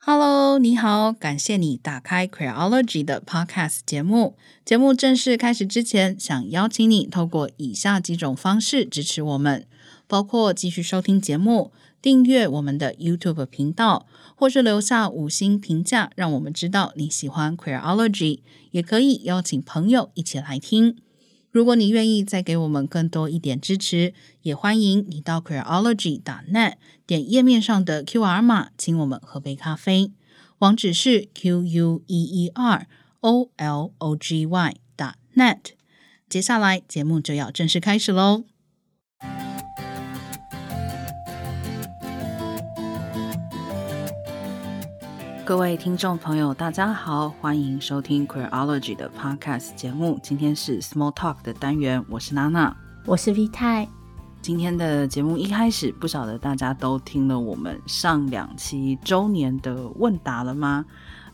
Hello，你好，感谢你打开 Queerology 的 Podcast 节目。节目正式开始之前，想邀请你透过以下几种方式支持我们，包括继续收听节目、订阅我们的 YouTube 频道，或是留下五星评价，让我们知道你喜欢 Queerology。也可以邀请朋友一起来听。如果你愿意再给我们更多一点支持，也欢迎你到 Queology.net 点页面上的 QR 码，请我们喝杯咖啡。网址是 Q U E E R O L O G Y .net。接下来节目就要正式开始喽。各位听众朋友，大家好，欢迎收听 Queerology 的 Podcast 节目。今天是 Small Talk 的单元，我是娜娜，我是 V 太。今天的节目一开始，不晓得大家都听了我们上两期周年的问答了吗？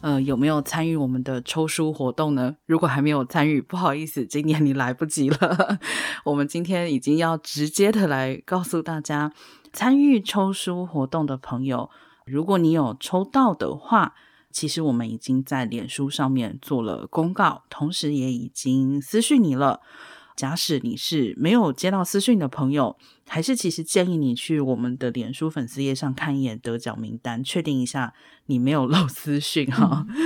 呃，有没有参与我们的抽书活动呢？如果还没有参与，不好意思，今年你来不及了。我们今天已经要直接的来告诉大家，参与抽书活动的朋友。如果你有抽到的话，其实我们已经在脸书上面做了公告，同时也已经私讯你了。假使你是没有接到私讯的朋友，还是其实建议你去我们的脸书粉丝页上看一眼得奖名单，确定一下你没有漏私讯哈。嗯，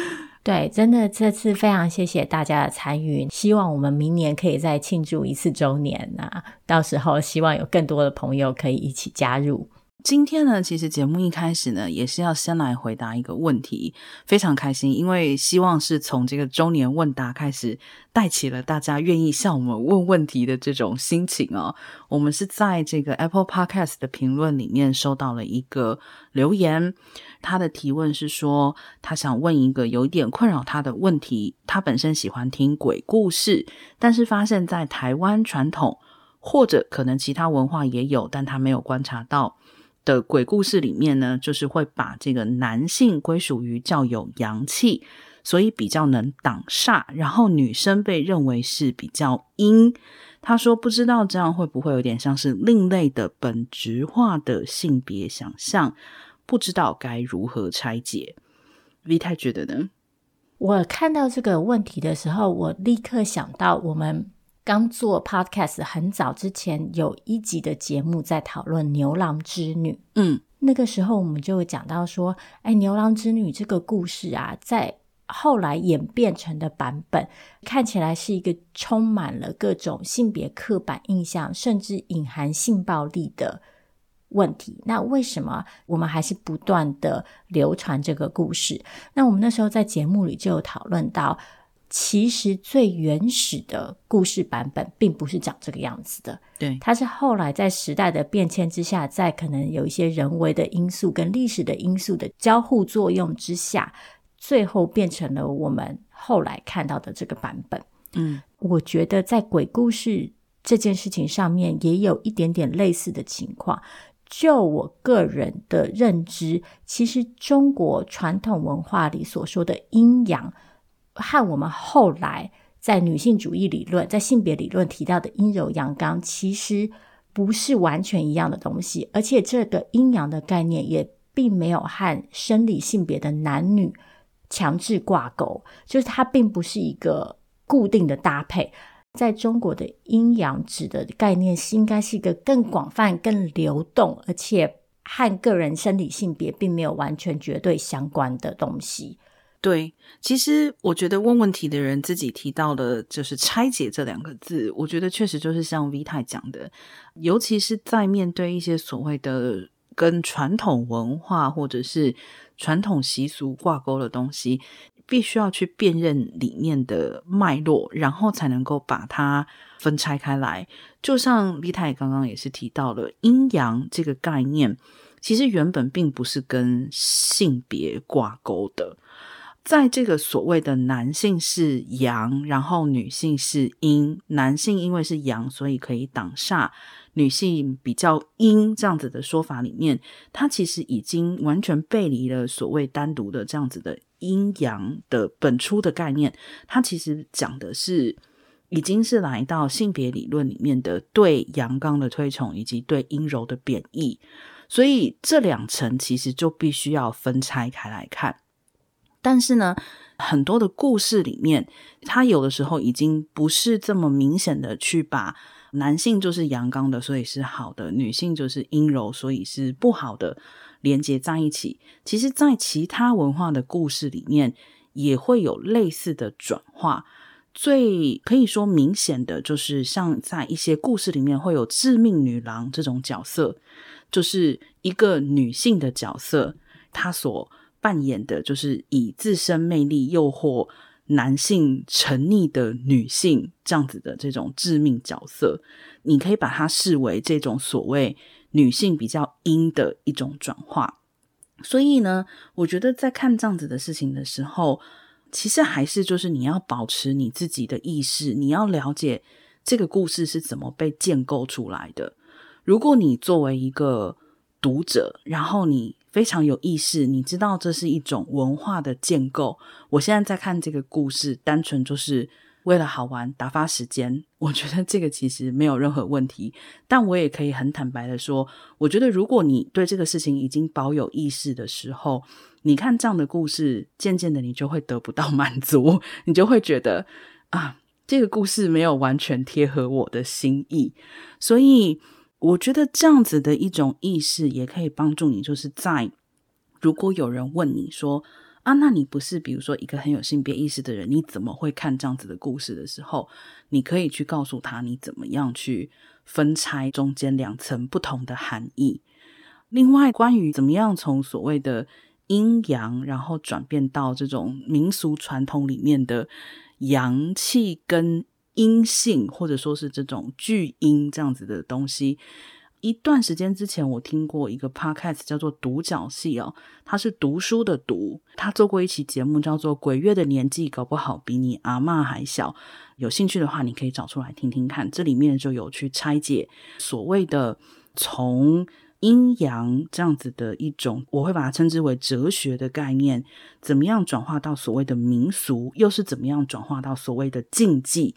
对，真的这次非常谢谢大家的参与，希望我们明年可以再庆祝一次周年啊，到时候希望有更多的朋友可以一起加入。今天呢，其实节目一开始呢，也是要先来回答一个问题，非常开心，因为希望是从这个周年问答开始，带起了大家愿意向我们问问题的这种心情哦。我们是在这个 Apple Podcast 的评论里面收到了一个留言，他的提问是说，他想问一个有一点困扰他的问题，他本身喜欢听鬼故事，但是发现在台湾传统或者可能其他文化也有，但他没有观察到。的鬼故事里面呢，就是会把这个男性归属于较有阳气，所以比较能挡煞，然后女生被认为是比较阴。他说不知道这样会不会有点像是另类的本质化的性别想象，不知道该如何拆解。V 太觉得呢？我看到这个问题的时候，我立刻想到我们。刚做 podcast 很早之前有一集的节目在讨论牛郎织女，嗯，那个时候我们就会讲到说，哎，牛郎织女这个故事啊，在后来演变成的版本，看起来是一个充满了各种性别刻板印象，甚至隐含性暴力的问题。那为什么我们还是不断的流传这个故事？那我们那时候在节目里就有讨论到。其实最原始的故事版本并不是长这个样子的，对，它是后来在时代的变迁之下，在可能有一些人为的因素跟历史的因素的交互作用之下，最后变成了我们后来看到的这个版本。嗯，我觉得在鬼故事这件事情上面也有一点点类似的情况。就我个人的认知，其实中国传统文化里所说的阴阳。和我们后来在女性主义理论、在性别理论提到的阴柔阳刚，其实不是完全一样的东西，而且这个阴阳的概念也并没有和生理性别的男女强制挂钩，就是它并不是一个固定的搭配。在中国的阴阳指的概念是应该是一个更广泛、更流动，而且和个人生理性别并没有完全绝对相关的东西。对，其实我觉得问问题的人自己提到的，就是拆解这两个字，我觉得确实就是像 V 太讲的，尤其是在面对一些所谓的跟传统文化或者是传统习俗挂钩的东西，必须要去辨认里面的脉络，然后才能够把它分拆开来。就像 V 太刚刚也是提到了阴阳这个概念，其实原本并不是跟性别挂钩的。在这个所谓的男性是阳，然后女性是阴，男性因为是阳，所以可以挡煞；女性比较阴这样子的说法里面，它其实已经完全背离了所谓单独的这样子的阴阳的本初的概念。它其实讲的是，已经是来到性别理论里面的对阳刚的推崇，以及对阴柔的贬义。所以这两层其实就必须要分拆开来看。但是呢，很多的故事里面，它有的时候已经不是这么明显的去把男性就是阳刚的，所以是好的；女性就是阴柔，所以是不好的，连接在一起。其实，在其他文化的故事里面，也会有类似的转化。最可以说明显的就是，像在一些故事里面会有致命女郎这种角色，就是一个女性的角色，她所扮演的就是以自身魅力诱惑男性沉溺的女性这样子的这种致命角色。你可以把它视为这种所谓女性比较阴的一种转化。所以呢，我觉得在看这样子的事情的时候，其实还是就是你要保持你自己的意识，你要了解这个故事是怎么被建构出来的。如果你作为一个读者，然后你非常有意识，你知道这是一种文化的建构。我现在在看这个故事，单纯就是为了好玩打发时间，我觉得这个其实没有任何问题。但我也可以很坦白的说，我觉得如果你对这个事情已经保有意识的时候，你看这样的故事，渐渐的你就会得不到满足，你就会觉得啊，这个故事没有完全贴合我的心意。所以我觉得这样子的一种意识也可以帮助你，就是在如果有人问你说啊，那你不是比如说一个很有性别意识的人，你怎么会看这样子的故事的时候，你可以去告诉他你怎么样去分拆中间两层不同的含义。另外，关于怎么样从所谓的阴阳，然后转变到这种民俗传统里面的阳气跟阴性，或者说是这种巨阴这样子的东西。一段时间之前，我听过一个 podcast 叫做《独角戏》哦，他是读书的读，他做过一期节目叫做《鬼月的年纪搞不好比你阿嬷还小》，有兴趣的话，你可以找出来听听看。这里面就有去拆解所谓的从。阴阳这样子的一种，我会把它称之为哲学的概念，怎么样转化到所谓的民俗，又是怎么样转化到所谓的禁忌？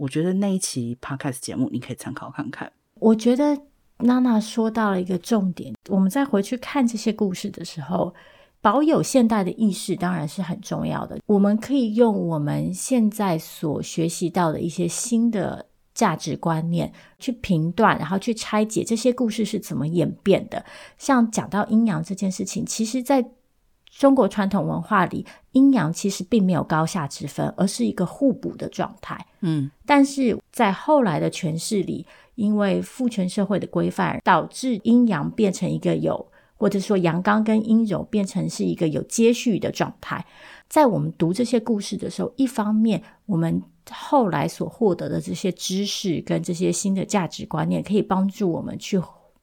我觉得那一期 podcast 节目你可以参考看看。我觉得娜娜说到了一个重点，我们再回去看这些故事的时候，保有现代的意识当然是很重要的。我们可以用我们现在所学习到的一些新的。价值观念去评断，然后去拆解这些故事是怎么演变的。像讲到阴阳这件事情，其实在中国传统文化里，阴阳其实并没有高下之分，而是一个互补的状态。嗯，但是在后来的诠释里，因为父权社会的规范，导致阴阳变成一个有，或者说阳刚跟阴柔变成是一个有接续的状态。在我们读这些故事的时候，一方面我们后来所获得的这些知识跟这些新的价值观念，可以帮助我们去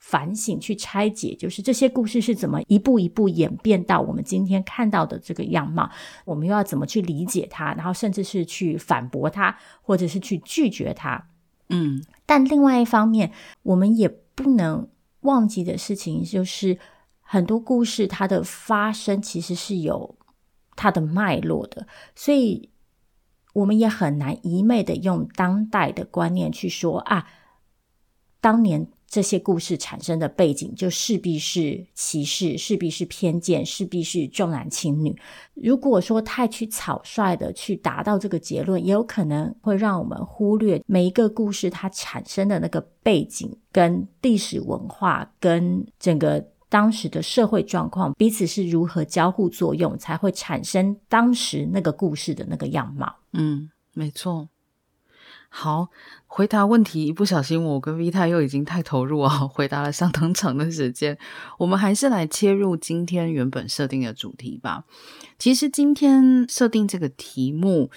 反省、去拆解，就是这些故事是怎么一步一步演变到我们今天看到的这个样貌。我们又要怎么去理解它，然后甚至是去反驳它，或者是去拒绝它。嗯，但另外一方面，我们也不能忘记的事情，就是很多故事它的发生其实是有。它的脉络的，所以我们也很难一昧的用当代的观念去说啊，当年这些故事产生的背景就势必是歧视，势必是偏见，势必是重男轻女。如果说太去草率的去达到这个结论，也有可能会让我们忽略每一个故事它产生的那个背景、跟历史文化、跟整个。当时的社会状况，彼此是如何交互作用，才会产生当时那个故事的那个样貌。嗯，没错。好，回答问题，一不小心我跟 Vita 又已经太投入啊，回答了相当长的时间。我们还是来切入今天原本设定的主题吧。其实今天设定这个题目。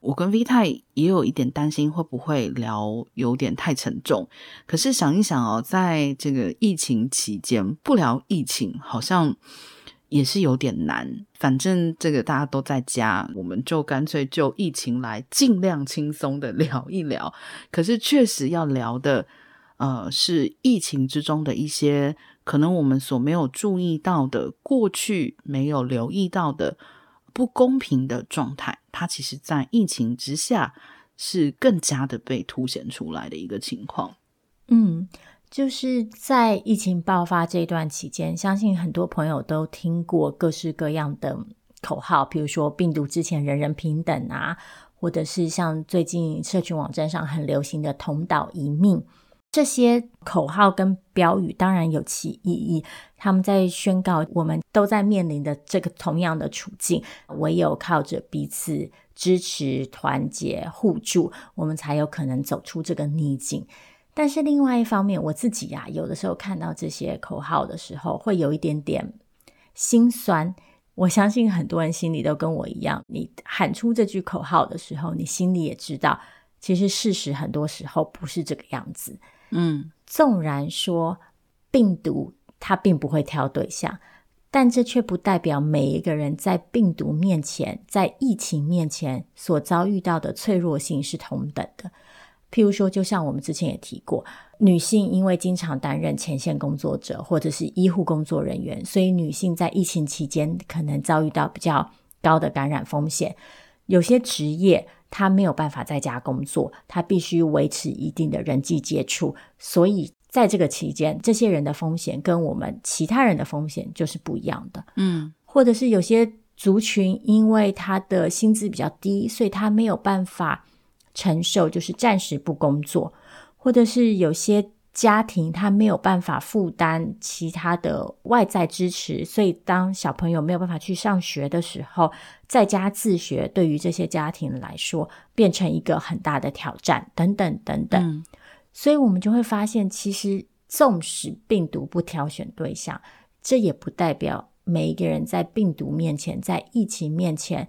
我跟 V 太也有一点担心，会不会聊有点太沉重？可是想一想哦，在这个疫情期间，不聊疫情好像也是有点难。反正这个大家都在家，我们就干脆就疫情来尽量轻松的聊一聊。可是确实要聊的，呃，是疫情之中的一些可能我们所没有注意到的，过去没有留意到的。不公平的状态，它其实，在疫情之下是更加的被凸显出来的一个情况。嗯，就是在疫情爆发这段期间，相信很多朋友都听过各式各样的口号，比如说“病毒之前人人平等”啊，或者是像最近社群网站上很流行的“同岛一命”。这些口号跟标语当然有其意义，他们在宣告我们都在面临的这个同样的处境，唯有靠着彼此支持、团结、互助，我们才有可能走出这个逆境。但是另外一方面，我自己呀、有的时候看到这些口号的时候，会有一点点心酸。我相信很多人心里都跟我一样，你喊出这句口号的时候，你心里也知道，其实事实很多时候不是这个样子。嗯，纵然说病毒它并不会挑对象，但这却不代表每一个人在病毒面前、在疫情面前所遭遇到的脆弱性是同等的。譬如说，就像我们之前也提过，女性因为经常担任前线工作者或者是医护工作人员，所以女性在疫情期间可能遭遇到比较高的感染风险。有些职业，她没有办法在家工作，她必须维持一定的人际接触，所以在这个期间，这些人的风险跟我们其他人的风险就是不一样的。嗯，或者是有些族群，因为他的薪资比较低，所以他没有办法承受，就是暂时不工作，或者是有些。家庭他没有办法负担其他的外在支持，所以当小朋友没有办法去上学的时候，在家自学对于这些家庭来说变成一个很大的挑战，等等等等。嗯。所以我们就会发现，其实纵使病毒不挑选对象，这也不代表每一个人在病毒面前、在疫情面前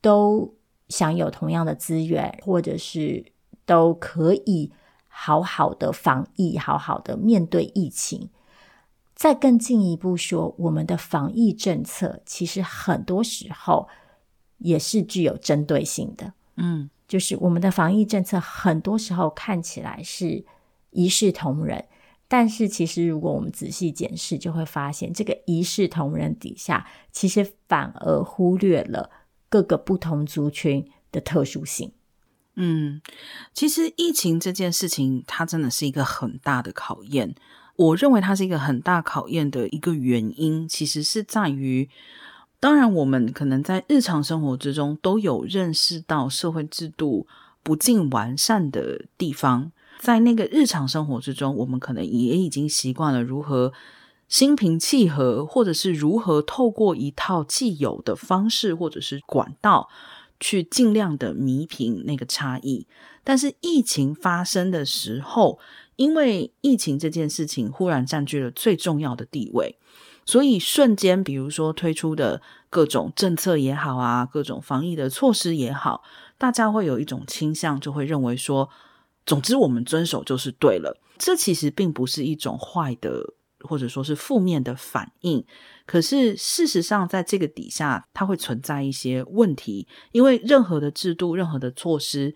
都享有同样的资源，或者是都可以。好好的防疫，好好的面对疫情。再更进一步说，我们的防疫政策其实很多时候也是具有针对性的。嗯，就是我们的防疫政策很多时候看起来是一视同仁，但是其实如果我们仔细检视，就会发现这个一视同仁底下，其实反而忽略了各个不同族群的特殊性。嗯，其实疫情这件事情，它真的是一个很大的考验。我认为它是一个很大考验的一个原因，其实是在于，当然我们可能在日常生活之中都有认识到社会制度不尽完善的地方，在那个日常生活之中，我们可能也已经习惯了如何心平气和，或者是如何透过一套既有的方式或者是管道。去尽量的弥平那个差异，但是疫情发生的时候，因为疫情这件事情忽然占据了最重要的地位，所以瞬间，比如说推出的各种政策也好啊，各种防疫的措施也好，大家会有一种倾向，就会认为说，总之我们遵守就是对了。这其实并不是一种坏的。或者说是负面的反应，可是事实上，在这个底下，它会存在一些问题。因为任何的制度、任何的措施，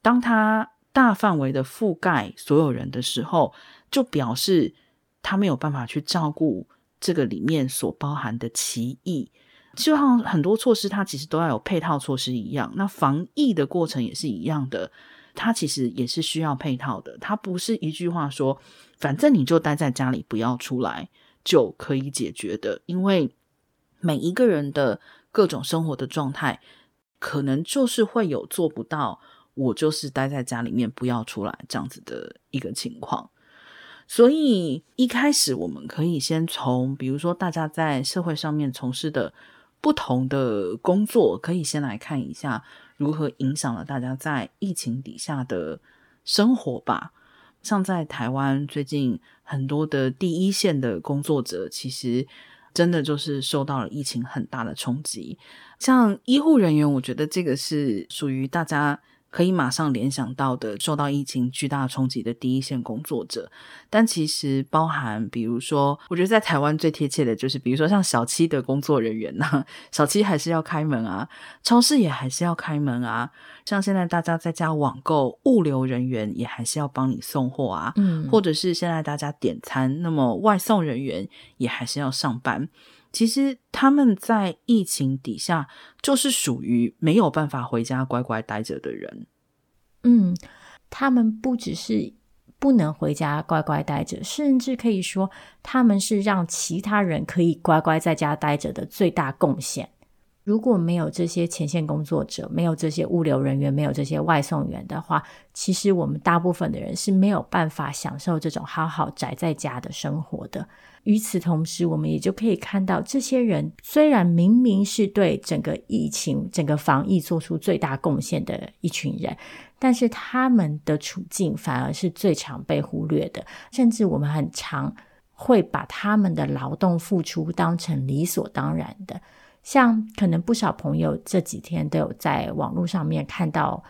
当它大范围的覆盖所有人的时候，就表示它没有办法去照顾这个里面所包含的歧义。就像很多措施，它其实都要有配套措施一样，那防疫的过程也是一样的。它其实也是需要配套的，它不是一句话说，反正你就待在家里不要出来就可以解决的。因为每一个人的各种生活的状态，可能就是会有做不到，我就是待在家里面不要出来这样子的一个情况。所以一开始我们可以先从，比如说大家在社会上面从事的不同的工作，可以先来看一下。如何影响了大家在疫情底下的生活吧？像在台湾，最近很多的第一线的工作者，其实真的就是受到了疫情很大的冲击。像医护人员，我觉得这个是属于大家。可以马上联想到的，受到疫情巨大冲击的第一线工作者，但其实包含，比如说，我觉得在台湾最贴切的就是，比如说像小七的工作人员呐，小七还是要开门啊，超市也还是要开门啊，像现在大家在家网购，物流人员也还是要帮你送货啊，嗯，或者是现在大家点餐，那么外送人员也还是要上班。其实他们在疫情底下，就是属于没有办法回家乖乖待着的人。嗯，他们不只是不能回家乖乖待着，甚至可以说他们是让其他人可以乖乖在家待着的最大贡献。如果没有这些前线工作者，没有这些物流人员，没有这些外送员的话，其实我们大部分的人是没有办法享受这种好好宅在家的生活的。与此同时，我们也就可以看到，这些人虽然明明是对整个疫情、整个防疫做出最大贡献的一群人，但是他们的处境反而是最常被忽略的，甚至我们很常会把他们的劳动付出当成理所当然的。像可能不少朋友这几天都有在网络上面看到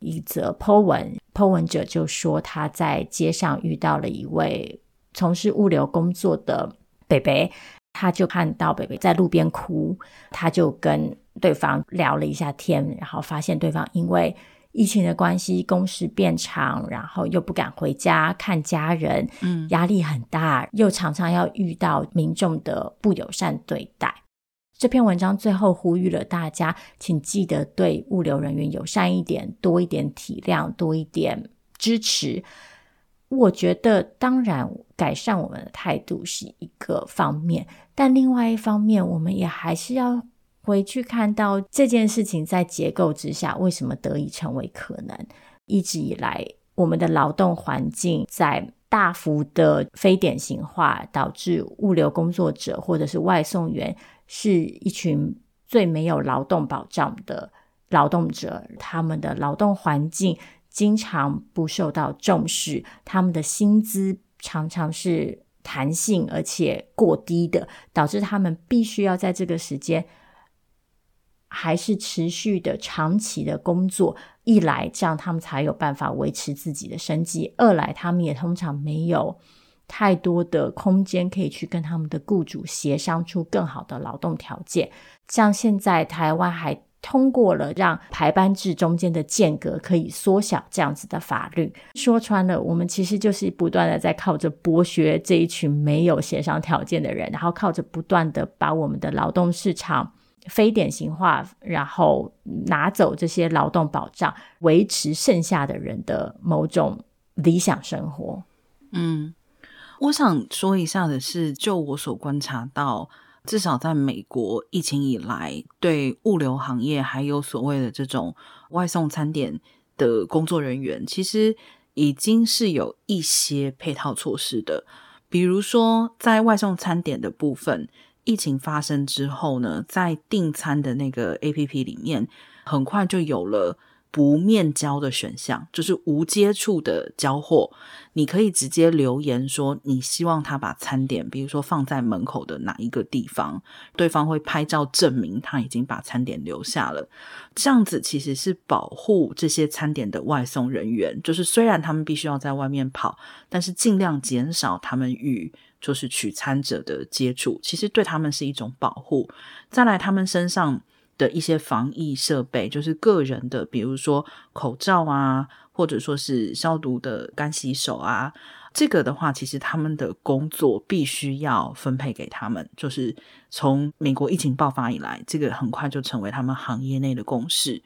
一则 po 文，po 文者就说他在街上遇到了一位从事物流工作的北北，他就看到北北在路边哭，他就跟对方聊了一下天，然后发现对方因为疫情的关系，工时变长，然后又不敢回家看家人，嗯，压力很大，又常常要遇到民众的不友善对待。这篇文章最后呼吁了大家，请记得对物流人员友善一点，多一点体谅，多一点支持。我觉得，当然改善我们的态度是一个方面，但另外一方面，我们也还是要回去看到这件事情在结构之下为什么得以成为可能。一直以来，我们的劳动环境在大幅的非典型化，导致物流工作者或者是外送员。是一群最没有劳动保障的劳动者，他们的劳动环境经常不受到重视，他们的薪资常常是弹性而且过低的，导致他们必须要在这个时间还是持续的长期的工作。一来，这样他们才有办法维持自己的生计；二来，他们也通常没有。太多的空间可以去跟他们的雇主协商出更好的劳动条件，像现在台湾还通过了让排班制中间的间隔可以缩小这样子的法律。说穿了，我们其实就是不断的在靠着剥削这一群没有协商条件的人，然后靠着不断的把我们的劳动市场非典型化，然后拿走这些劳动保障，维持剩下的人的某种理想生活。嗯。我想说一下的是，就我所观察到，至少在美国疫情以来，对物流行业还有所谓的这种外送餐点的工作人员，其实已经是有一些配套措施的。比如说，在外送餐点的部分，疫情发生之后呢，在订餐的那个 APP 里面，很快就有了。不面交的选项就是无接触的交货，你可以直接留言说你希望他把餐点，比如说放在门口的哪一个地方，对方会拍照证明他已经把餐点留下了。这样子其实是保护这些餐点的外送人员，就是虽然他们必须要在外面跑，但是尽量减少他们与就是取餐者的接触，其实对他们是一种保护。再来，他们身上。的一些防疫设备，就是个人的，比如说口罩啊，或者说是消毒的干洗手啊，这个的话，其实他们的工作必须要分配给他们。就是从美国疫情爆发以来，这个很快就成为他们行业内的共识。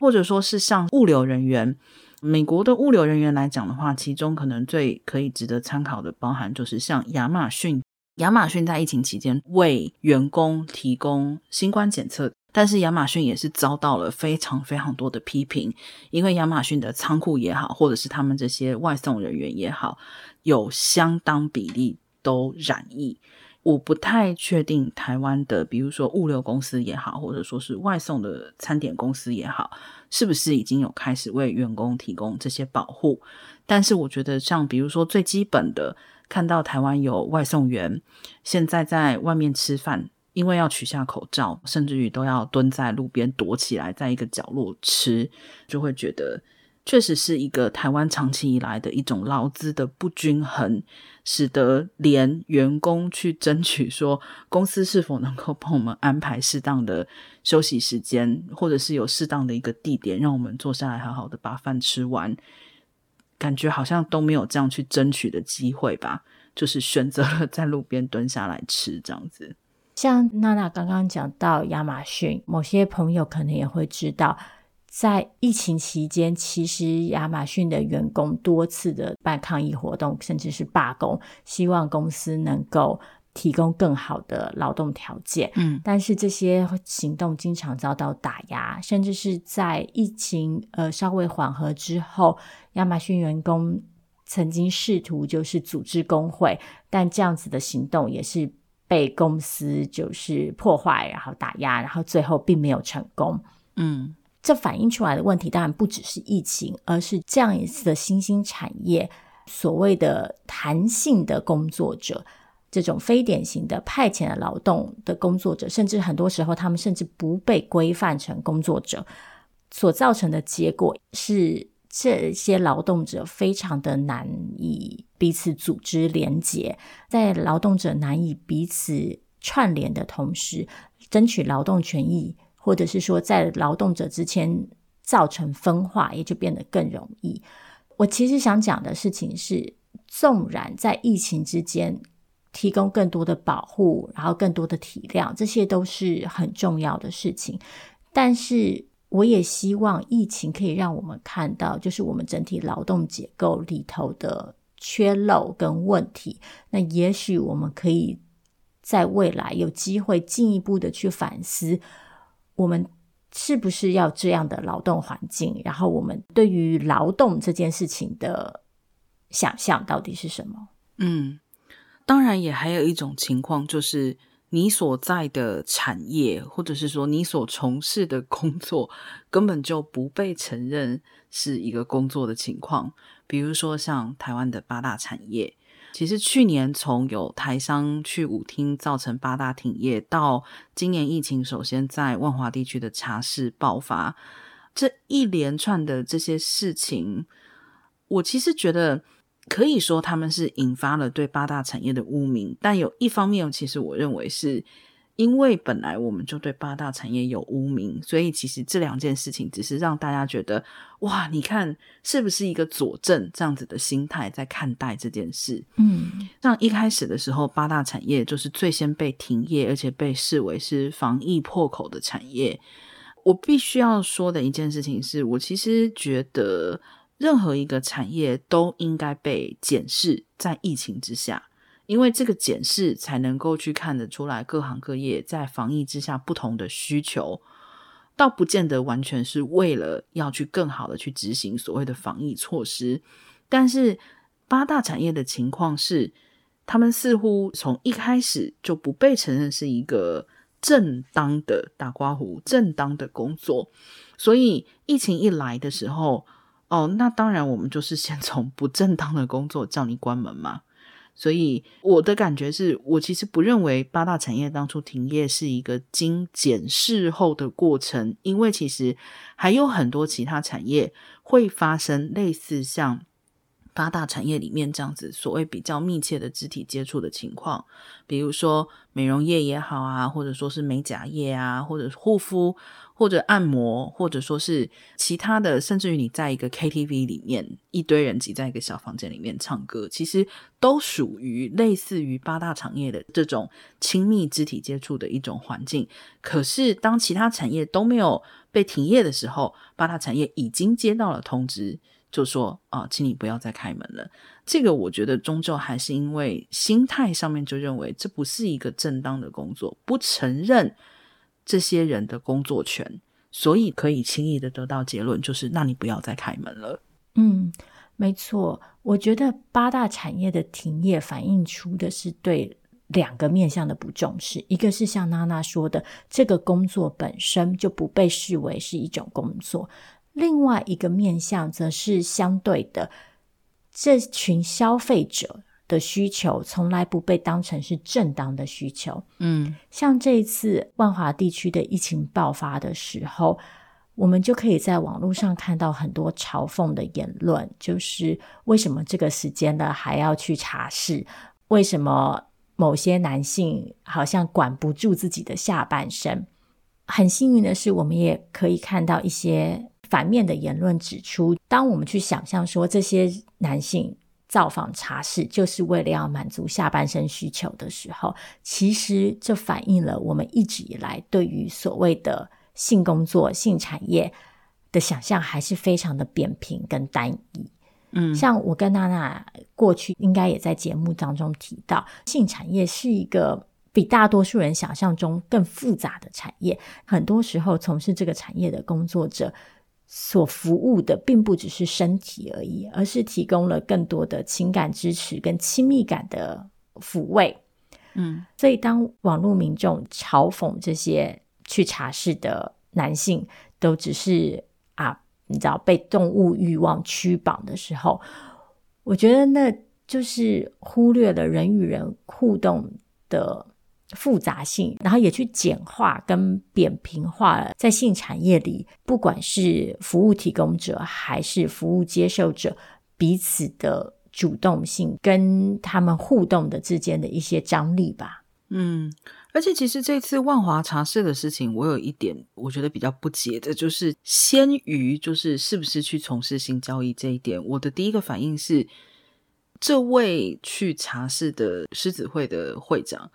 或者说是像物流人员，美国的物流人员来讲的话，其中可能最可以值得参考的，包含就是像亚马逊，亚马逊在疫情期间为员工提供新冠检测。但是亚马逊也是遭到了非常非常多的批评，因为亚马逊的仓库也好，或者是他们这些外送人员也好，有相当比例都染疫。我不太确定台湾的，比如说物流公司也好，或者说是外送的餐点公司也好，是不是已经有开始为员工提供这些保护？但是我觉得，像比如说最基本的，看到台湾有外送员现在在外面吃饭。因为要取下口罩，甚至于都要蹲在路边躲起来，在一个角落吃，就会觉得确实是一个台湾长期以来的一种劳资的不均衡，使得连员工去争取说公司是否能够帮我们安排适当的休息时间，或者是有适当的一个地点，让我们坐下来好好的把饭吃完，感觉好像都没有这样去争取的机会吧，就是选择了在路边蹲下来吃这样子。像娜娜刚刚讲到亚马逊，某些朋友可能也会知道，在疫情期间，其实亚马逊的员工多次的办抗议活动，甚至是罢工，希望公司能够提供更好的劳动条件。嗯，但是这些行动经常遭到打压，甚至是在疫情呃稍微缓和之后，亚马逊员工曾经试图就是组织工会，但这样子的行动也是被公司就是破坏，然后打压，然后最后并没有成功。嗯。这反映出来的问题当然不只是疫情，而是这样一次的新兴产业，所谓的弹性的工作者，这种非典型的派遣的劳动的工作者，甚至很多时候他们甚至不被规范成工作者，所造成的结果是这些劳动者非常的难以彼此组织连结，在劳动者难以彼此串联的同时，争取劳动权益。或者是说，在劳动者之间造成分化，也就变得更容易。我其实想讲的事情是，纵然在疫情之间提供更多的保护，然后更多的体谅，这些都是很重要的事情。但是，我也希望疫情可以让我们看到，就是我们整体劳动结构里头的缺漏跟问题。那也许我们可以在未来有机会进一步的去反思。我们是不是要这样的劳动环境？然后我们对于劳动这件事情的想象到底是什么？嗯，当然也还有一种情况，就是你所在的产业，或者是说你所从事的工作，根本就不被承认是一个工作的情况。比如说像台湾的八大产业。其实去年从有台商去舞厅造成八大停业，到今年疫情首先在万华地区的茶室爆发，这一连串的这些事情，我其实觉得可以说他们是引发了对八大产业的污名，但有一方面，其实我认为是。因为本来我们就对八大产业有污名，所以其实这两件事情只是让大家觉得，哇，你看是不是一个佐证这样子的心态在看待这件事？嗯，像一开始的时候，八大产业就是最先被停业，而且被视为是防疫破口的产业。我必须要说的一件事情是，我其实觉得任何一个产业都应该被检视在疫情之下。因为这个检视才能够去看得出来各行各业在防疫之下不同的需求，倒不见得完全是为了要去更好的去执行所谓的防疫措施。但是八大产业的情况是，他们似乎从一开始就不被承认是一个正当的打刮胡、正当的工作，所以疫情一来的时候，哦，那当然我们就是先从不正当的工作叫你关门嘛。所以我的感觉是，我其实不认为八大产业当初停业是一个精简事后的过程，因为其实还有很多其他产业会发生类似像八大产业里面这样子所谓比较密切的肢体接触的情况，比如说美容业也好啊，或者说是美甲业啊，或者护肤。或者按摩，或者说是其他的，甚至于你在一个 KTV 里面，一堆人挤在一个小房间里面唱歌，其实都属于类似于八大产业的这种亲密肢体接触的一种环境。可是，当其他产业都没有被停业的时候，八大产业已经接到了通知，就说啊，请你不要再开门了。这个我觉得终究还是因为心态上面就认为这不是一个正当的工作，不承认。这些人的工作权，所以可以轻易的得到结论，就是那你不要再开门了。嗯，没错，我觉得八大产业的停业反映出的是对两个面向的不重视，一个是像娜娜说的，这个工作本身就不被视为是一种工作；另外一个面向则是相对的，这群消费者。的需求从来不被当成是正当的需求。嗯，像这一次万华地区的疫情爆发的时候，我们就可以在网络上看到很多嘲讽的言论，就是为什么这个时间了还要去查室？为什么某些男性好像管不住自己的下半身？很幸运的是，我们也可以看到一些反面的言论，指出当我们去想象说这些男性。造访茶室就是为了要满足下半身需求的时候，其实这反映了我们一直以来对于所谓的性工作、性产业的想象还是非常的扁平跟单一。嗯，像我跟娜娜过去应该也在节目当中提到，性产业是一个比大多数人想象中更复杂的产业。很多时候，从事这个产业的工作者所服务的，并不只是身体而已，而是提供了更多的情感支持跟亲密感的抚慰。嗯，所以当网络民众嘲讽这些去茶室的男性都只是啊，你知道被动物欲望驱绑的时候，我觉得那就是忽略了人与人互动的复杂性，然后也去简化跟扁平化了在性产业里，不管是服务提供者还是服务接受者彼此的。主动性跟他们互动的之间的一些张力吧。嗯，而且其实这次万华茶室的事情，我有一点我觉得比较不解的，就是先于就是是不是去从事性交易这一点，我的第一个反应是，这位去茶室的狮子会的会长，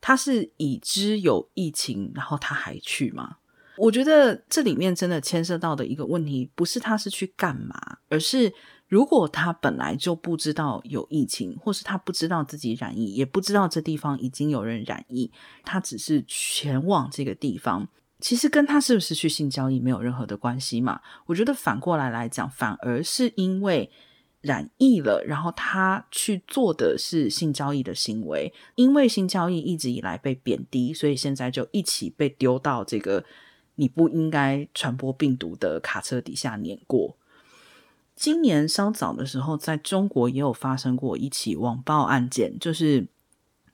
他是已知有疫情，然后他还去吗？我觉得这里面真的牵涉到的一个问题，不是他是去干嘛，而是。如果他本来就不知道有疫情，或是他不知道自己染疫，也不知道这地方已经有人染疫，他只是前往这个地方，其实跟他是不是去性交易没有任何的关系嘛？我觉得反过来来讲，反而是因为染疫了，然后他去做的是性交易的行为，因为性交易一直以来被贬低，所以现在就一起被丢到这个你不应该传播病毒的卡车底下碾过。今年稍早的时候，在中国也有发生过一起网暴案件，就是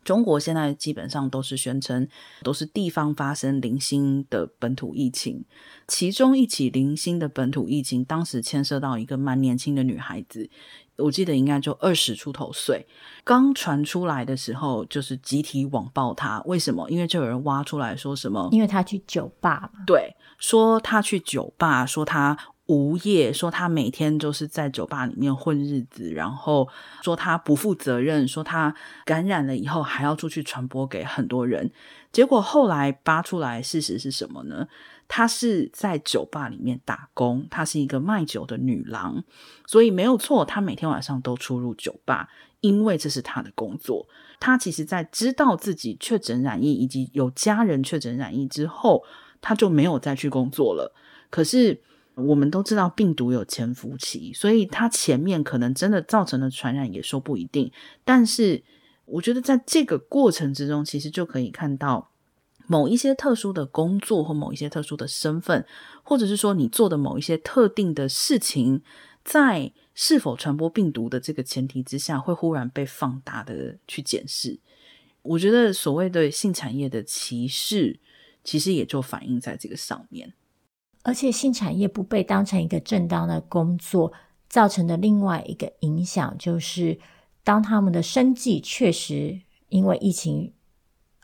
中国现在基本上都是宣称都是地方发生零星的本土疫情，其中一起零星的本土疫情，当时牵涉到一个蛮年轻的女孩子，我记得应该就二十出头岁，刚传出来的时候就是集体网暴她，为什么？因为就有人挖出来说什么？因为她去酒吧嘛，对，说她去酒吧，说她。无业说他每天都是在酒吧里面混日子，然后说他不负责任，说他感染了以后还要出去传播给很多人。结果后来扒出来事实是什么呢？他是在酒吧里面打工，他是一个卖酒的女郎，所以没有错，他每天晚上都出入酒吧，因为这是他的工作。他其实在知道自己确诊染疫以及有家人确诊染疫之后，他就没有再去工作了。可是。我们都知道病毒有潜伏期，所以它前面可能真的造成了传染，也说不一定。但是，我觉得在这个过程之中，其实就可以看到某一些特殊的工作或某一些特殊的身份，或者是说你做的某一些特定的事情，在是否传播病毒的这个前提之下，会忽然被放大的去检视。我觉得所谓的性产业的歧视，其实也就反映在这个上面。而且性产业不被当成一个正当的工作，造成的另外一个影响就是，当他们的生计确实因为疫情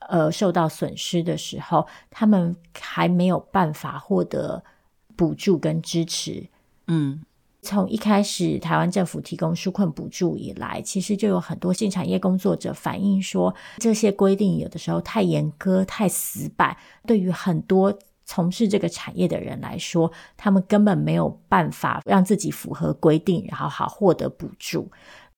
而受到损失的时候，他们还没有办法获得补助跟支持。嗯，从一开始台湾政府提供纾困补助以来，其实就有很多性产业工作者反映说，这些规定有的时候太严苛、太死板，对于很多。从事这个产业的人来说，他们根本没有办法让自己符合规定，然后好获得补助。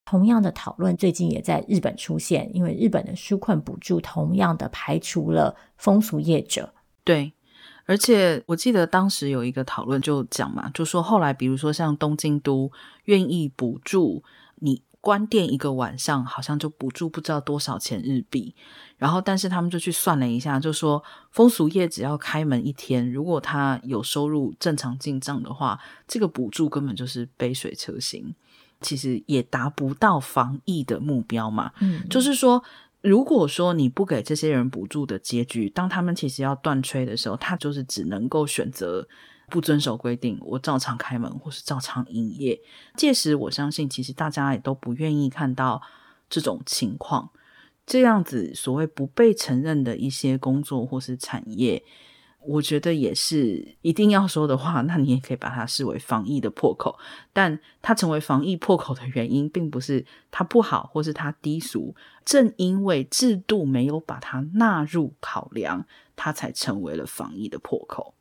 同样的讨论最近也在日本出现，因为日本的纾困补助同样的排除了风俗业者。对，而且我记得当时有一个讨论就讲嘛，就说后来比如说像东京都愿意补助你。关店一个晚上，好像就补助不知道多少钱日币。然后，但是他们就去算了一下，就说风俗业只要开门一天，如果他有收入正常进账的话，这个补助根本就是杯水车薪，其实也达不到防疫的目标嘛。嗯，就是说，如果说你不给这些人补助的结局，当他们其实要断炊的时候，他就是只能够选择。不遵守规定，我照常开门或是照常营业。届时，我相信其实大家也都不愿意看到这种情况。这样子所谓不被承认的一些工作或是产业，我觉得也是一定要说的话。那你也可以把它视为防疫的破口，但它成为防疫破口的原因，并不是它不好或是它低俗，正因为制度没有把它纳入考量，它才成为了防疫的破口。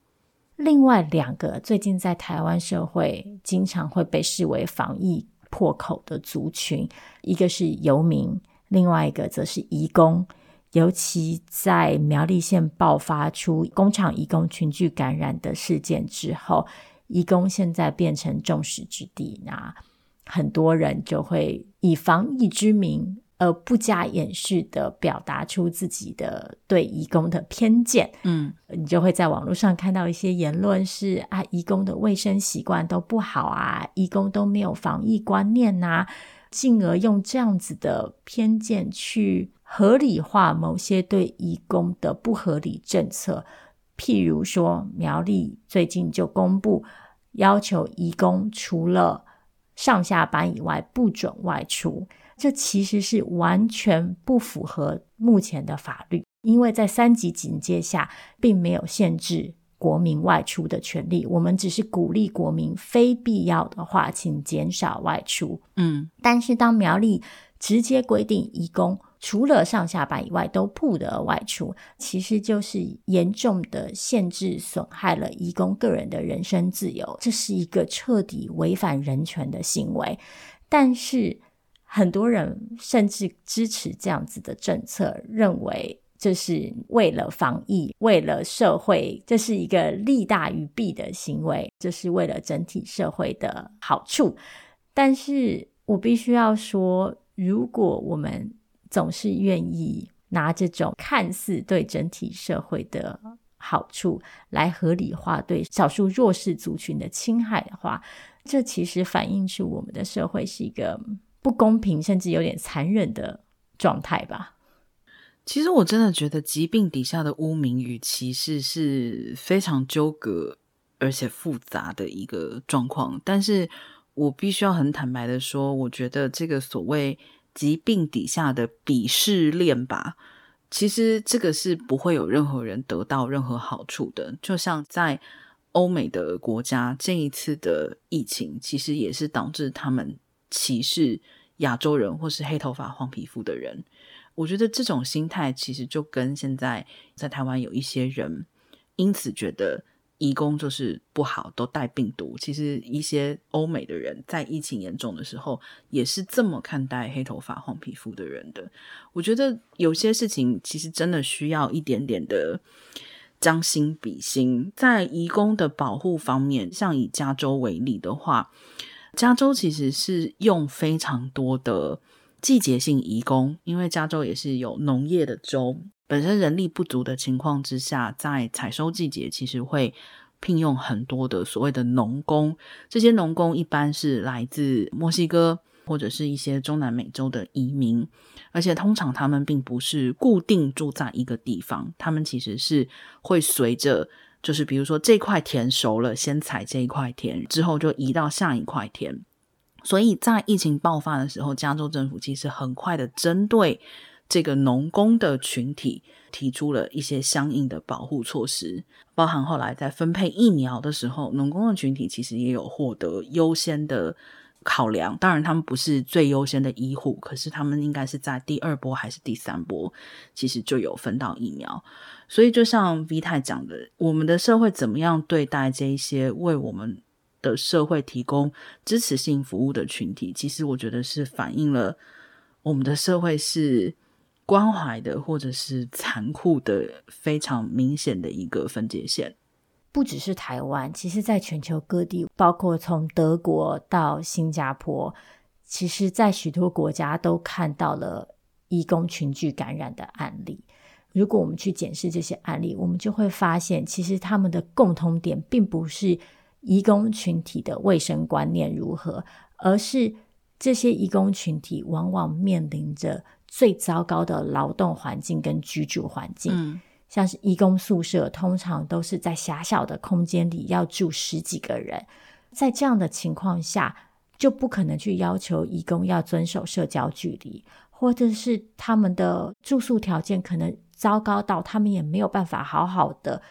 另外两个最近在台湾社会经常会被视为防疫破口的族群，一个是游民，另外一个则是移工。尤其在苗栗县爆发出工厂移工群聚感染的事件之后，移工现在变成众矢之的，那很多人就会以防疫之名而不加掩饰的表达出自己的对移工的偏见。嗯，你就会在网络上看到一些言论是啊，移工的卫生习惯都不好啊，移工都没有防疫观念呐，进而用这样子的偏见去。合理化某些对移工的不合理政策，譬如说，苗栗最近就公布要求移工除了上下班以外不准外出，这其实是完全不符合目前的法律，因为在三级警戒下，并没有限制国民外出的权利，我们只是鼓励国民非必要的话，请减少外出。嗯，但是当苗栗直接规定移工，除了上下班以外都不得外出，其实就是严重的限制、损害了移工个人的人身自由，这是一个彻底违反人权的行为。但是很多人甚至支持这样子的政策，认为这是为了防疫、为了社会，这是一个利大于弊的行为，这是为了整体社会的好处。但是我必须要说，如果我们总是愿意拿这种看似对整体社会的好处来合理化对少数弱势族群的侵害的话，这其实反映出我们的社会是一个不公平甚至有点残忍的状态吧。其实我真的觉得疾病底下的污名与歧视是非常纠葛而且复杂的一个状况，但是我必须要很坦白的说，我觉得这个所谓。疾病底下的鄙视链吧，其实这个是不会有任何人得到任何好处的。就像在欧美的国家，这一次的疫情其实也是导致他们歧视亚洲人或是黑头发、黄皮肤的人。我觉得这种心态其实就跟现在在台湾有一些人因此觉得。移工就是不好，都带病毒。其实一些欧美的人在疫情严重的时候，也是这么看待黑头发、黄皮肤的人的。我觉得有些事情其实真的需要一点点的将心比心。在移工的保护方面，像以加州为例的话，加州其实是用非常多的季节性移工，因为加州也是有农业的州。本身人力不足的情况之下，在采收季节，其实会聘用很多的所谓的农工。这些农工一般是来自墨西哥或者是一些中南美洲的移民，而且通常他们并不是固定住在一个地方，他们其实是会随着，就是比如说这块田熟了，先采这一块田，之后就移到下一块田。所以在疫情爆发的时候，加州政府其实很快的针对。这个农工的群体提出了一些相应的保护措施，包含后来在分配疫苗的时候，农工的群体其实也有获得优先的考量。当然，他们不是最优先的医护，可是他们应该是在第二波还是第三波，其实就有分到疫苗。所以，就像 V 太讲的，我们的社会怎么样对待这一些为我们的社会提供支持性服务的群体，其实我觉得是反映了我们的社会是。关怀的，或者是残酷的，非常明显的一个分界线。不只是台湾，其实在全球各地，包括从德国到新加坡，其实在许多国家都看到了移工群聚感染的案例。如果我们去检视这些案例，我们就会发现，其实他们的共通点并不是移工群体的卫生观念如何，而是这些移工群体往往面临着。最糟糕的劳动环境跟居住环境，像是义工宿舍，通常都是在狭小的空间里要住十几个人，在这样的情况下，就不可能去要求义工要遵守社交距离，或者是他们的住宿条件可能糟糕到他们也没有办法好好的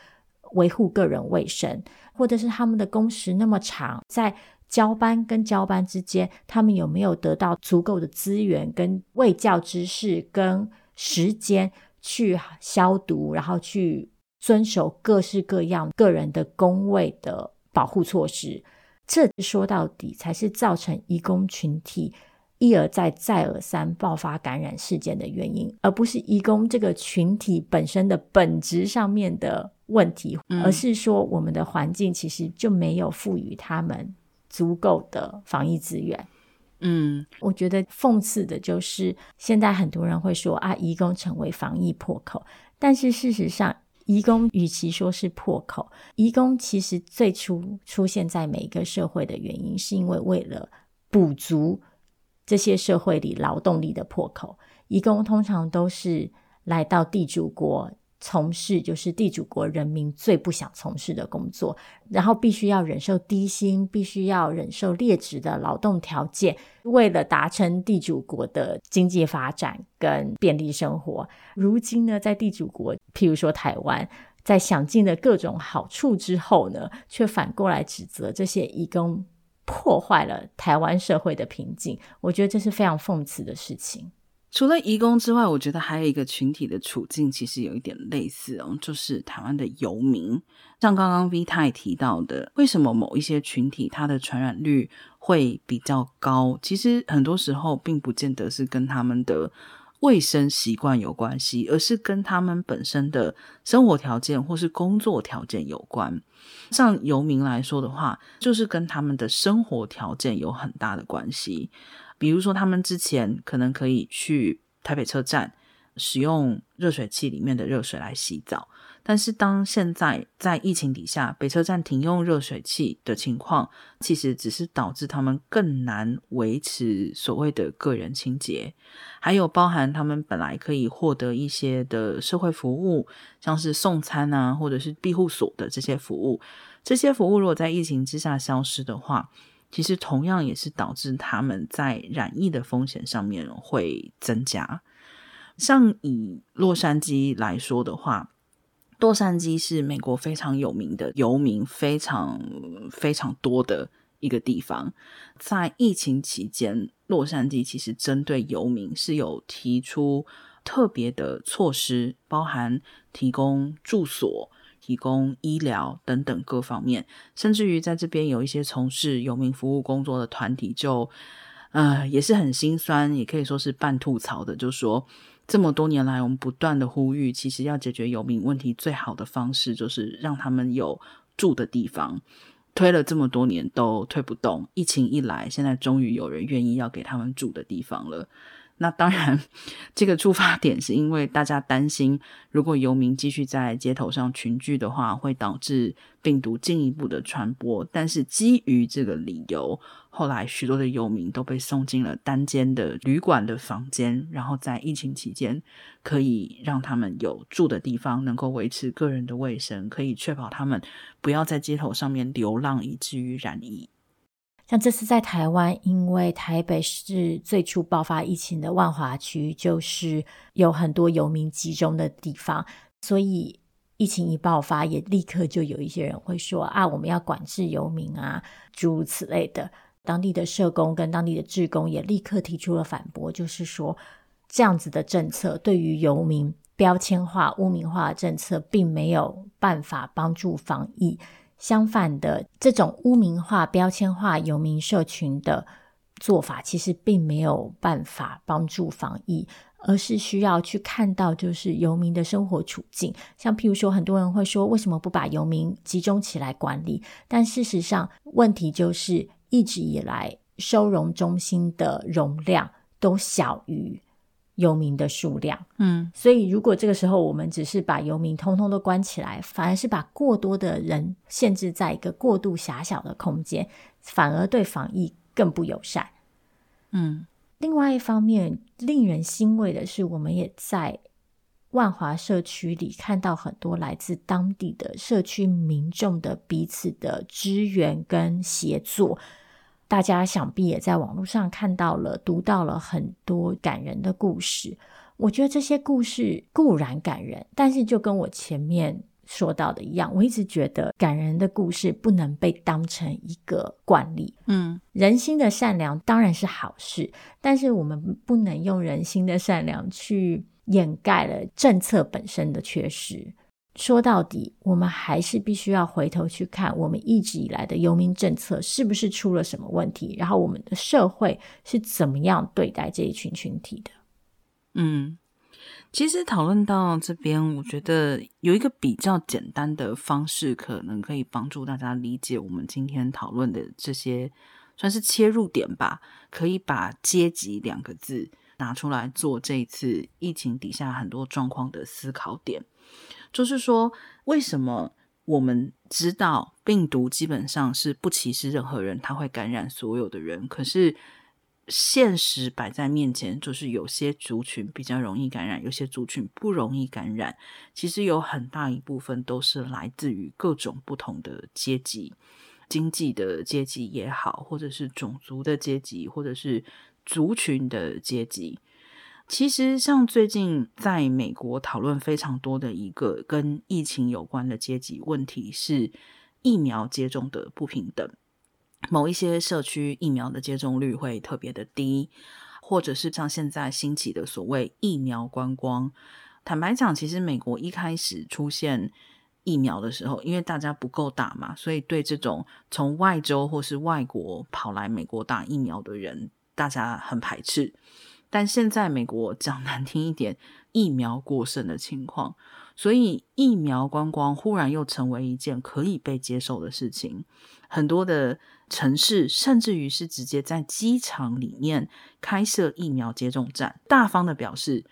维护个人卫生，或者是他们的工时那么长，在交班跟交班之间，他们有没有得到足够的资源、跟卫教知识、跟时间去消毒，然后去遵守各式各样个人的工位的保护措施。这说到底才是造成移工群体一而再、再而三爆发感染事件的原因，而不是移工这个群体本身的本质上面的问题，嗯、而是说我们的环境其实就没有赋予他们足够的防疫资源。嗯，我觉得讽刺的就是，现在很多人会说啊，移工成为防疫破口，但是事实上，移工与其说是破口，移工其实最初出现在每一个社会的原因，是因为为了补足这些社会里劳动力的破口。移工通常都是来到地主国。从事就是地主国人民最不想从事的工作，然后必须要忍受低薪，必须要忍受劣质的劳动条件，为了达成地主国的经济发展跟便利生活。如今呢，在地主国，譬如说台湾，在享尽了各种好处之后呢，却反过来指责这些移工破坏了台湾社会的平静。我觉得这是非常讽刺的事情。除了移工之外，我觉得还有一个群体的处境其实有一点类似哦，就是台湾的游民。像刚刚 V 太提到的，为什么某一些群体它的传染率会比较高？其实很多时候并不见得是跟他们的卫生习惯有关系，而是跟他们本身的生活条件或是工作条件有关。像游民来说的话，就是跟他们的生活条件有很大的关系。比如说，他们之前可能可以去台北车站使用热水器里面的热水来洗澡，但是当现在在疫情底下，北车站停用热水器的情况，其实只是导致他们更难维持所谓的个人清洁，还有包含他们本来可以获得一些的社会服务，像是送餐啊，或者是庇护所的这些服务，这些服务如果在疫情之下消失的话，其实同样也是导致他们在染疫的风险上面会增加。像以洛杉矶来说的话，洛杉矶是美国非常有名的游民非常非常多的一个地方。在疫情期间，洛杉矶其实针对游民是有提出特别的措施，包含提供住所。提供医疗等等各方面，甚至于在这边有一些从事游民服务工作的团体就，呃也是很心酸，也可以说是半吐槽的，就说这么多年来，我们不断的呼吁，其实要解决游民问题，最好的方式就是让他们有住的地方，推了这么多年都推不动，疫情一来，现在终于有人愿意要给他们住的地方了。那当然，这个出发点是因为大家担心，如果游民继续在街头上群聚的话，会导致病毒进一步的传播。但是基于这个理由，后来许多的游民都被送进了单间的旅馆的房间，然后在疫情期间可以让他们有住的地方，能够维持个人的卫生，可以确保他们不要在街头上面流浪，以至于染疫。像这次在台湾，因为台北市最初爆发疫情的万华区，就是有很多游民集中的地方，所以疫情一爆发，也立刻就有一些人会说啊，我们要管制游民啊，诸如此类的。当地的社工跟当地的志工也立刻提出了反驳，就是说这样子的政策对于游民标签化、污名化的政策，并没有办法帮助防疫。相反的，这种污名化、标签化游民社群的做法，其实并没有办法帮助防疫，而是需要去看到就是游民的生活处境。像譬如说，很多人会说，为什么不把游民集中起来管理？但事实上，问题就是一直以来收容中心的容量都小于。游民的数量，嗯，所以如果这个时候我们只是把游民通通都关起来，反而是把过多的人限制在一个过度狭小的空间，反而对防疫更不友善。嗯，另外一方面，令人欣慰的是，我们也在万华社区里看到很多来自当地的社区民众的彼此的支援跟协作。大家想必也在网络上看到了、读到了很多感人的故事。我觉得这些故事固然感人，但是就跟我前面说到的一样，我一直觉得感人的故事不能被当成一个惯例。嗯，人心的善良当然是好事，但是我们不能用人心的善良去掩盖了政策本身的缺失。说到底，我们还是必须要回头去看我们一直以来的游民政策是不是出了什么问题，然后我们的社会是怎么样对待这一群群体的。嗯，其实讨论到这边，我觉得有一个比较简单的方式，可能可以帮助大家理解我们今天讨论的这些，算是切入点吧。可以把“阶级”两个字拿出来做这一次疫情底下很多状况的思考点。就是说，为什么我们知道病毒基本上是不歧视任何人，它会感染所有的人？可是现实摆在面前，就是有些族群比较容易感染，有些族群不容易感染。其实有很大一部分都是来自于各种不同的阶级，经济的阶级也好，或者是种族的阶级，或者是族群的阶级。其实，像最近在美国讨论非常多的一个跟疫情有关的阶级问题是疫苗接种的不平等。某一些社区疫苗的接种率会特别的低，或者是像现在兴起的所谓疫苗观光。坦白讲，其实美国一开始出现疫苗的时候，因为大家不够打嘛，所以对这种从外州或是外国跑来美国打疫苗的人，大家很排斥。但现在美国讲难听一点，疫苗过剩的情况，所以疫苗观光忽然又成为一件可以被接受的事情。很多的城市甚至于是直接在机场里面开设疫苗接种站，大方的表示，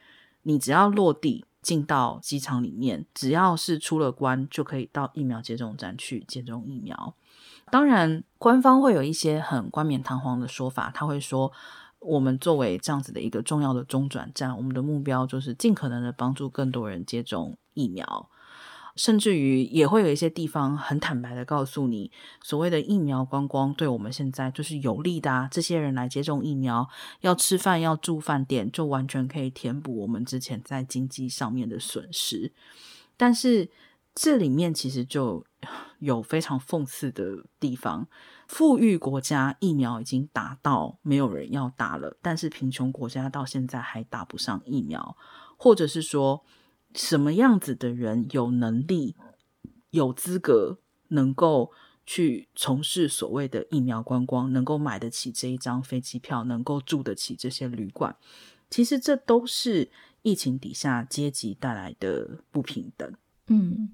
你只要落地进到机场里面，只要是出了关，就可以到疫苗接种站去接种疫苗。当然，官方会有一些很冠冕堂皇的说法，他会说。我们作为这样子的一个重要的中转站，我们的目标就是尽可能的帮助更多人接种疫苗，甚至于也会有一些地方很坦白的告诉你，所谓的疫苗观光对我们现在就是有利的啊，这些人来接种疫苗，要吃饭要住饭店，就完全可以填补我们之前在经济上面的损失，但是这里面其实就 有非常讽刺的地方。富裕国家疫苗已经打到没有人要打了，但是贫穷国家到现在还打不上疫苗，或者是说什么样子的人有能力、有资格能够去从事所谓的疫苗观光，能够买得起这一张飞机票，能够住得起这些旅馆，其实这都是疫情底下阶级带来的不平等。嗯。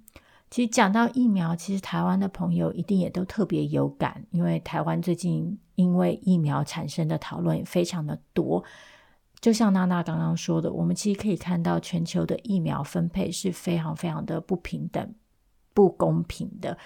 其实讲到疫苗，其实台湾的朋友一定也都特别有感，因为台湾最近因为疫苗产生的讨论也非常的多。就像娜娜刚刚说的，我们其实可以看到全球的疫苗分配是非常非常的不平等、不公平的。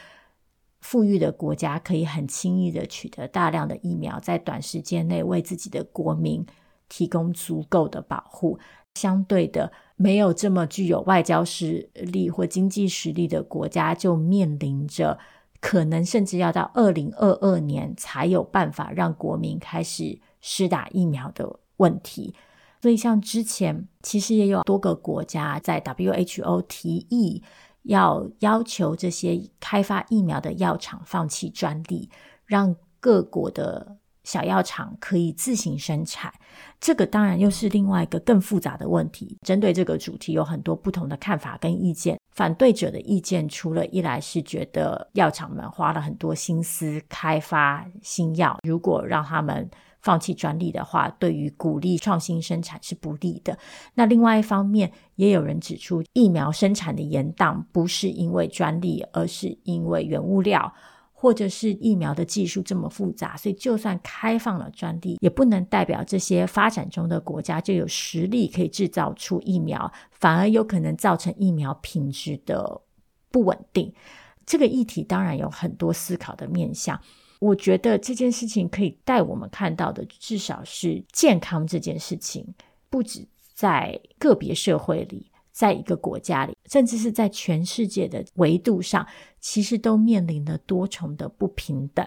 富裕的国家可以很轻易的取得大量的疫苗，在短时间内为自己的国民提供足够的保护。相对的，没有这么具有外交实力或经济实力的国家，就面临着可能甚至要到二零二二年才有办法让国民开始施打疫苗的问题。所以，像之前其实也有多个国家在 WHO 提议要要求这些开发疫苗的药厂放弃专利，让各国的。小药厂可以自行生产，这个当然又是另外一个更复杂的问题。针对这个主题，有很多不同的看法跟意见。反对者的意见，除了一来是觉得药厂们花了很多心思开发新药，如果让他们放弃专利的话，对于鼓励创新生产是不利的。那另外一方面，也有人指出，疫苗生产的延宕不是因为专利，而是因为原物料。或者是疫苗的技术这么复杂，所以就算开放了专利，也不能代表这些发展中的国家就有实力可以制造出疫苗，反而有可能造成疫苗品质的不稳定。这个议题当然有很多思考的面向。我觉得这件事情可以带我们看到的，至少是健康这件事情，不止在个别社会里。在一个国家里，甚至是在全世界的维度上，其实都面临了多重的不平等。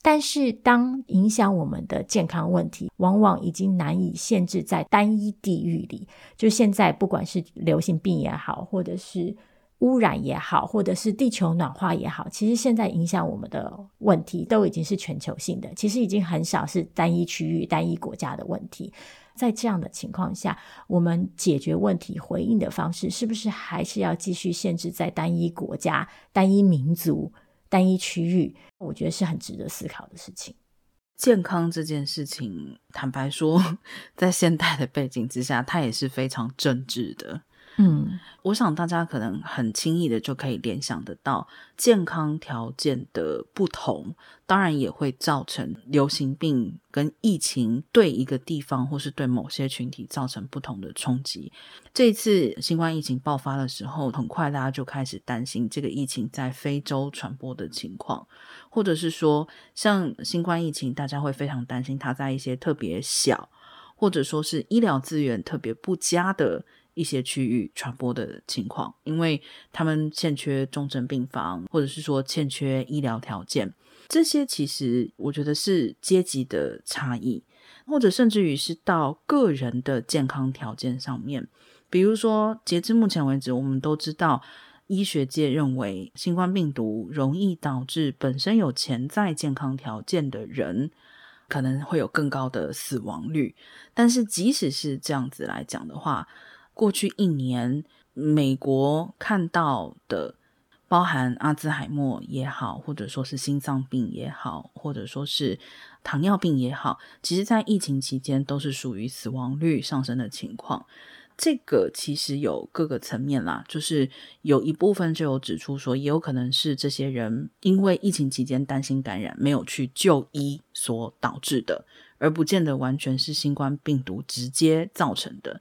但是，当影响我们的健康问题，往往已经难以限制在单一地域里。就现在，不管是流行病也好，或者是污染也好，或者是地球暖化也好，其实现在影响我们的问题都已经是全球性的，其实已经很少是单一区域、单一国家的问题。在这样的情况下，我们解决问题回应的方式，是不是还是要继续限制在单一国家、单一民族、单一区域？我觉得是很值得思考的事情。健康这件事情，坦白说，在现代的背景之下，它也是非常政治的。嗯，我想大家可能很轻易的就可以联想得到，健康条件的不同，当然也会造成流行病跟疫情对一个地方或是对某些群体造成不同的冲击。这次新冠疫情爆发的时候，很快大家就开始担心这个疫情在非洲传播的情况，或者是说，像新冠疫情，大家会非常担心它在一些特别小，或者说是医疗资源特别不佳的。一些区域传播的情况，因为他们欠缺重症病房，或者是说欠缺医疗条件，这些其实我觉得是阶级的差异，或者甚至于是到个人的健康条件上面。比如说，截至目前为止，我们都知道，医学界认为新冠病毒容易导致本身有潜在健康条件的人可能会有更高的死亡率。但是，即使是这样子来讲的话，过去一年，美国看到的，包含阿兹海默也好，或者说是心脏病也好，或者说是糖尿病也好，其实在疫情期间都是属于死亡率上升的情况。这个其实有各个层面啦，就是有一部分就有指出说，也有可能是这些人因为疫情期间担心感染，没有去就医所导致的。而不见得完全是新冠病毒直接造成的，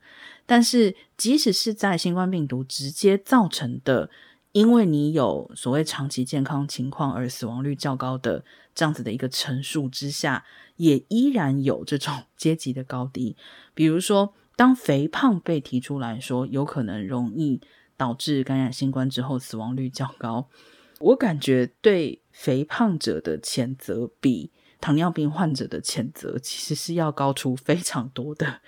但是即使是在新冠病毒直接造成的，因为你有所谓长期健康情况而死亡率较高的这样子的一个陈述之下，也依然有这种 阶级的高低。比如说，当肥胖被提出来说有可能容易导致感染新冠之后死亡率较高，我感觉对肥胖者的谴责比糖尿病患者的谴责其实是要高出非常多的，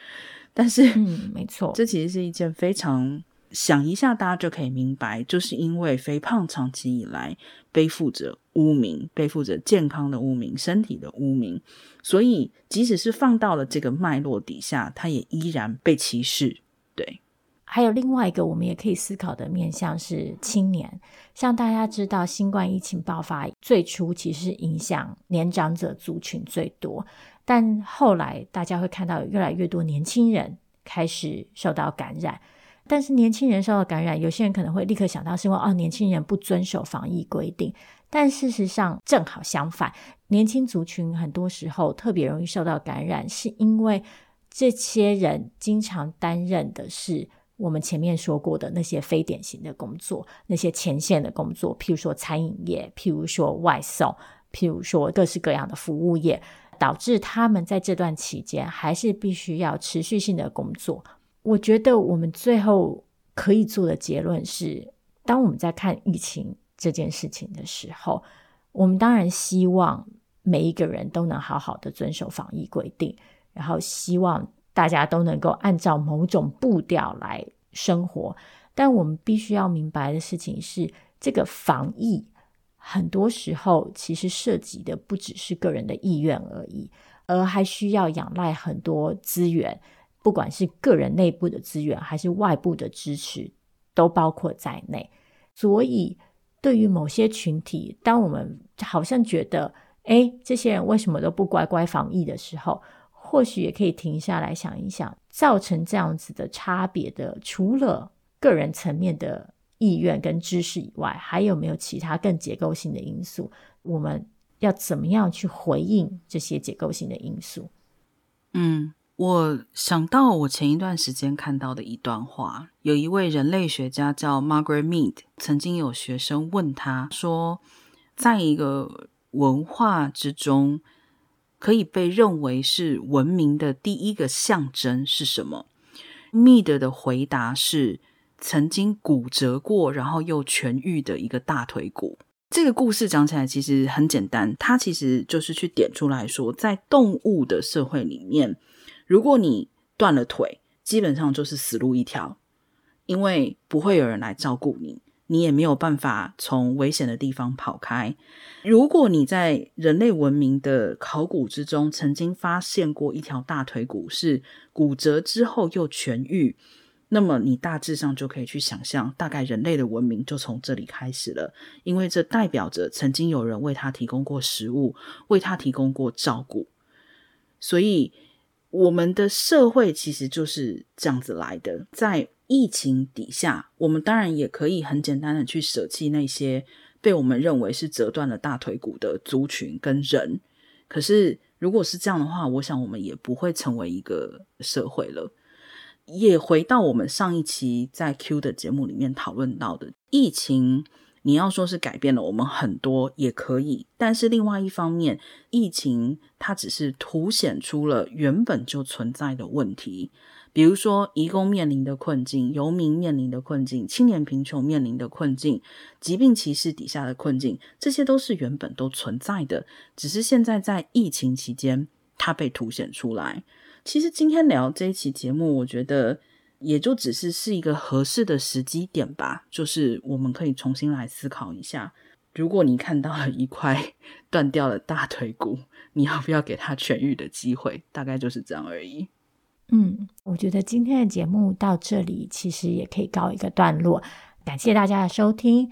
但是，嗯，没错，这其实是一件非常想一下大家就可以明白，就是因为肥胖长期以来背负着污名，背负着健康的污名、身体的污名，所以即使是放到了这个脉络底下，它也依然被歧视，对。还有另外一个我们也可以思考的面向是青年，像大家知道，新冠疫情爆发最初其实影响年长者族群最多，但后来大家会看到越来越多年轻人开始受到感染。但是年轻人受到感染，有些人可能会立刻想到是因为哦，年轻人不遵守防疫规定，但事实上正好相反，年轻族群很多时候特别容易受到感染，是因为这些人经常担任的是。我们前面说过的那些非典型的工作，那些前线的工作，譬如说餐饮业，譬如说外送，譬如说各式各样的服务业，导致他们在这段期间还是必须要持续性的工作。我觉得我们最后可以做的结论是，当我们在看疫情这件事情的时候，我们当然希望每一个人都能好好的遵守防疫规定，然后希望。大家都能够按照某种步调来生活，但我们必须要明白的事情是，这个防疫很多时候其实涉及的不只是个人的意愿而已，而还需要仰赖很多资源，不管是个人内部的资源还是外部的支持，都包括在内。所以，对于某些群体，当我们好像觉得，诶，这些人为什么都不乖乖防疫的时候，或许也可以停下来想一想，造成这样子的差别的，除了个人层面的意愿跟知识以外，还有没有其他更结构性的因素？我们要怎么样去回应这些结构性的因素？嗯，我想到我前一段时间看到的一段话，有一位人类学家叫 Margaret Mead，曾经有学生问他说，在一个文化之中，可以被认为是文明的第一个象征是什么？Mead 的回答是曾经骨折过，然后又痊愈的一个大腿骨。这个故事讲起来其实很简单，它其实就是去点出来说，在动物的社会里面，如果你断了腿，基本上就是死路一条，因为不会有人来照顾你，你也没有办法从危险的地方跑开。如果你在人类文明的考古之中曾经发现过一条大腿骨是骨折之后又痊愈，那么你大致上就可以去想象，大概人类的文明就从这里开始了，因为这代表着曾经有人为他提供过食物，为他提供过照顾，所以我们的社会其实就是这样子来的。在疫情底下，我们当然也可以很简单的去舍弃那些被我们认为是折断了大腿骨的族群跟人，可是如果是这样的话，我想我们也不会成为一个社会了。也回到我们上一期在 Q 的节目里面讨论到的疫情，你要说是改变了我们很多也可以，但是另外一方面，疫情它只是凸显出了原本就存在的问题，比如说移工面临的困境、游民面临的困境、青年贫穷面临的困境、疾病歧视底下的困境，这些都是原本都存在的，只是现在在疫情期间它被凸显出来。其实今天聊这一期节目，我觉得也就只是是一个合适的时机点吧。就是我们可以重新来思考一下，如果你看到了一块 断掉了大腿骨，你要不要给他痊愈的机会？大概就是这样而已。嗯，我觉得今天的节目到这里其实也可以告一个段落。感谢大家的收听。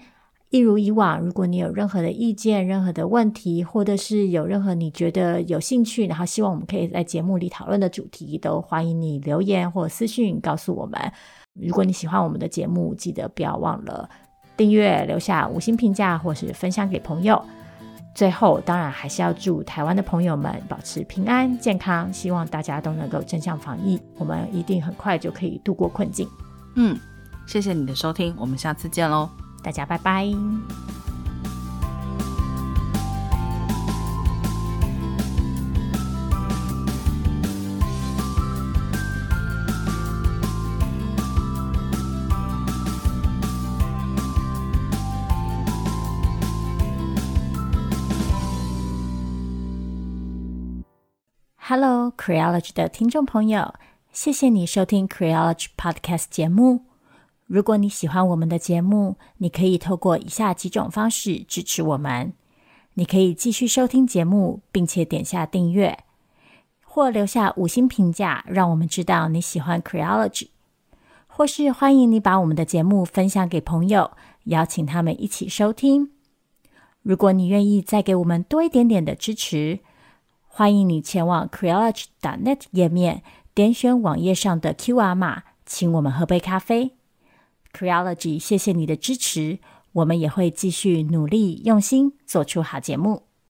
一如以往，如果你有任何的意见、任何的问题，或者是有任何你觉得有兴趣，然后希望我们可以在节目里讨论的主题，都欢迎你留言或私讯告诉我们。如果你喜欢我们的节目，记得不要忘了订阅、留下五星评价，或是分享给朋友。最后，当然还是要祝台湾的朋友们保持平安健康，希望大家都能够正向防疫，我们一定很快就可以度过困境。嗯，谢谢你的收听，我们下次见喽。大家拜拜。Hello，Creology 的听众朋友，谢谢你收听 Creology Podcast 节目。如果你喜欢我们的节目，你可以透过以下几种方式支持我们：你可以继续收听节目，并且点下订阅，或留下五星评价，让我们知道你喜欢 Creology；或是欢迎你把我们的节目分享给朋友，邀请他们一起收听。如果你愿意再给我们多一点点的支持，欢迎你前往 Creology.net 页面，点选网页上的 QR 码，请我们喝杯咖啡。Creology，谢谢你的支持，我们也会继续努力用心做出好节目。